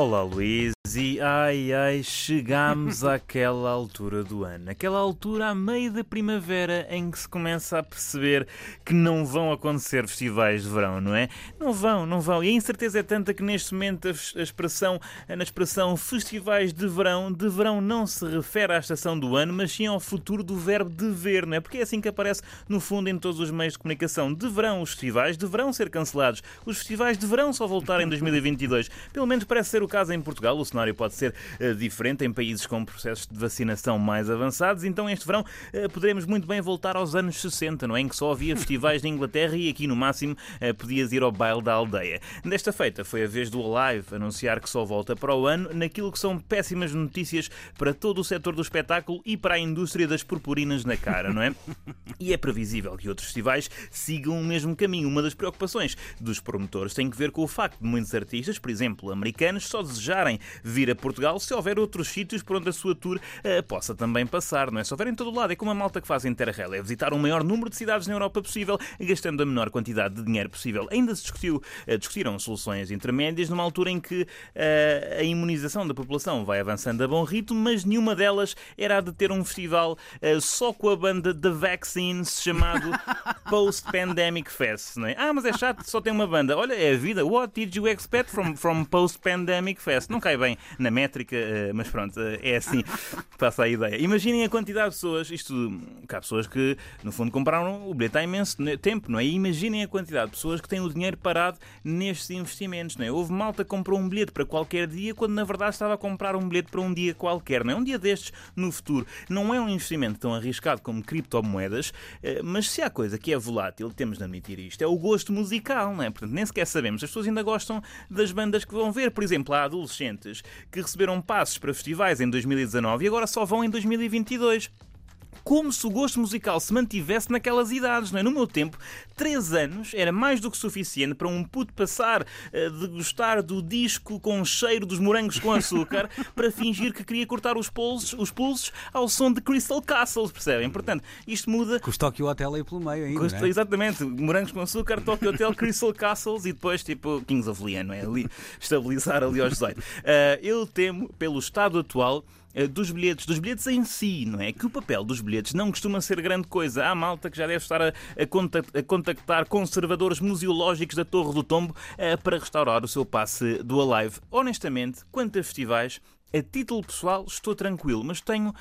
Olá Luís, e ai ai, chegámos àquela altura do ano, aquela altura a meio da primavera em que se começa a perceber que não vão acontecer festivais de verão, não é? Não vão, não vão. E a incerteza é tanta que neste momento a expressão, na expressão festivais de verão, de verão não se refere à estação do ano, mas sim ao futuro do verbo dever, não é? Porque é assim que aparece no fundo em todos os meios de comunicação. Deverão os festivais, deverão ser cancelados. Os festivais deverão só voltar em 2022. Pelo menos parece ser o caso em Portugal. O cenário pode ser uh, diferente em países com processos de vacinação mais avançados. Então, este verão, uh, poderemos muito bem voltar aos anos 60, não é? Em que só havia festivais na Inglaterra e aqui, no máximo, uh, podias ir ao baile da aldeia. Desta feita, foi a vez do Alive anunciar que só volta para o ano naquilo que são péssimas notícias para todo o setor do espetáculo e para a indústria das purpurinas na cara, não é? E é previsível que outros festivais sigam o mesmo caminho. Uma das preocupações dos promotores tem que ver com o facto de muitos artistas, por exemplo, americanos, só desejarem vir a Portugal se houver outros sítios por onde a sua tour uh, possa também passar, não é? Se houver em todo o lado, é como a malta que faz Interrail, é visitar o maior número de cidades na Europa possível, gastando a menor quantidade de dinheiro possível. Ainda se discutiu, uh, discutiram soluções intermédias numa altura em que uh, a imunização da população vai avançando a bom ritmo, mas nenhuma delas era a de ter um festival só com a banda The Vaccines chamado Post Pandemic Fest, não é? Ah, mas é chato, só tem uma banda. Olha, é a vida. What did you expect from, from Post Pandemic Fest? Não cai bem na métrica, eh, mas pronto, eh, é assim, passa a ideia. Imaginem a quantidade de pessoas, isto, cá há pessoas que no fundo compraram o bilhete há imenso tempo, não é? E imaginem a quantidade de pessoas que têm o dinheiro parado nestes investimentos, não é? Houve malta que comprou um bilhete para qualquer dia quando na verdade estava a comprar um bilhete para um dia qualquer, não é? Um dia destes no futuro. Não é um investimento tão arriscado como criptomoedas, eh, mas se há coisa que é volátil, temos de admitir isto, é o gosto musical, não é? Portanto, nem sequer sabemos. As pessoas ainda gostam das bandas que vão ver. Por exemplo, há adolescentes que receberam passos para festivais em 2019 e agora só vão em 2022 como se o gosto musical se mantivesse naquelas idades, não é? No meu tempo, 3 anos era mais do que suficiente para um puto passar a degustar do disco com o cheiro dos morangos com açúcar para fingir que queria cortar os pulsos, os pulsos ao som de Crystal Castles, percebem? Portanto, isto muda. Com os Tokyo Hotel aí pelo meio ainda. é? Exatamente, morangos com açúcar, Tokyo Hotel, Crystal Castles e depois tipo Kings of Leon, não é? Ali, estabilizar ali aos 18. Uh, eu temo, pelo estado atual, eh, dos bilhetes, dos bilhetes em si, não é? Que o papel dos bilhetes não costuma ser grande coisa. Há malta que já deve estar a, a contactar conservadores museológicos da Torre do Tombo uh, para restaurar o seu passe do Alive. Honestamente, quanto a festivais, a título pessoal, estou tranquilo, mas tenho uh,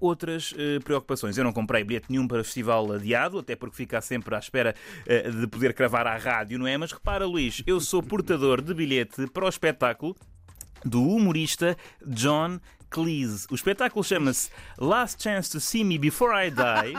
outras uh, preocupações. Eu não comprei bilhete nenhum para festival adiado, até porque fica sempre à espera uh, de poder cravar à rádio, não é? Mas repara, Luís, eu sou portador de bilhete para o espetáculo do humorista John Cleese. O espetáculo chama-se Last Chance to See Me Before I Die.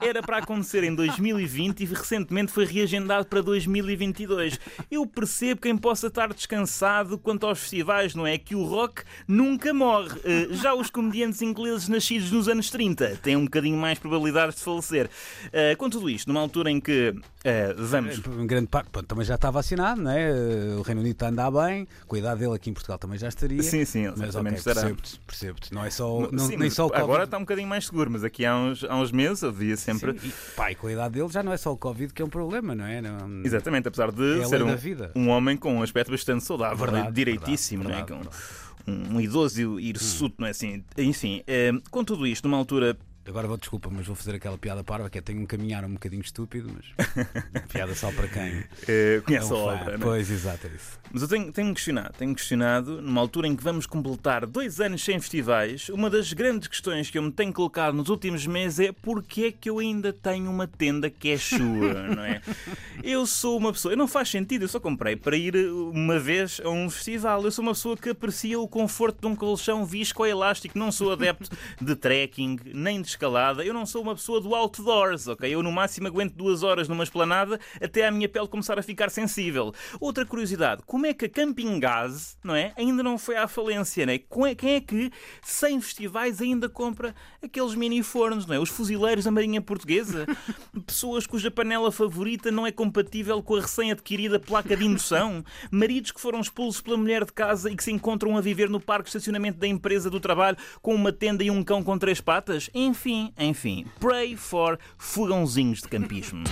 Era para acontecer em 2020 e recentemente foi reagendado para 2022. Eu percebo quem possa estar descansado quanto aos festivais, não é? Que o rock nunca morre. Eh, já os comediantes ingleses nascidos nos anos 30 têm um bocadinho mais probabilidades de falecer. Eh, com tudo isto, numa altura em que Uh, vamos. Em grande parte, também já está vacinado, não é? O Reino Unido está a andar bem, cuidado dele aqui em Portugal também já estaria. Sim, sim, mas okay, percebo-te, percebo-te. Não é só, não, sim, nem só o Covid. Agora está um bocadinho mais seguro, mas aqui há uns, há uns meses havia sempre. Sim, e, pá, e com a idade dele já não é só o Covid que é um problema, não é? Não, Exatamente, apesar de é ser um, um, homem com um aspecto bastante saudável, verdade, direitíssimo, verdade, não é? Verdade, um, um, idoso hirsuto, hum. não é assim? Enfim, eh, com tudo isto, numa altura Agora vou, desculpa, mas vou fazer aquela piada parva que é tenho um caminhar um bocadinho estúpido, mas piada só para quem é, conhece é um a obra. Né? Pois, exato, é isso. Mas eu tenho, tenho questionado, tenho questionado, numa altura em que vamos completar dois anos sem festivais, uma das grandes questões que eu me tenho colocado nos últimos meses é porque é que eu ainda tenho uma tenda que é chua, não é? Eu sou uma pessoa, eu não faz sentido, eu só comprei para ir uma vez a um festival. Eu sou uma pessoa que aprecia o conforto de um colchão visco ou elástico, não sou adepto de trekking, nem de escalada. Eu não sou uma pessoa do outdoors, ok? Eu no máximo aguento duas horas numa esplanada até a minha pele começar a ficar sensível. Outra curiosidade, como é que a Camping Gas, não é? Ainda não foi à falência, não é? Quem é que, sem festivais, ainda compra aqueles mini fornos, não é? Os fuzileiros da Marinha Portuguesa? Pessoas cuja panela favorita não é compatível com a recém-adquirida placa de indução? Maridos que foram expulsos pela mulher de casa e que se encontram a viver no parque de estacionamento da empresa do trabalho com uma tenda e um cão com três patas? Enfim, Enfim, enfim, pray for fogãozinhos de campismo.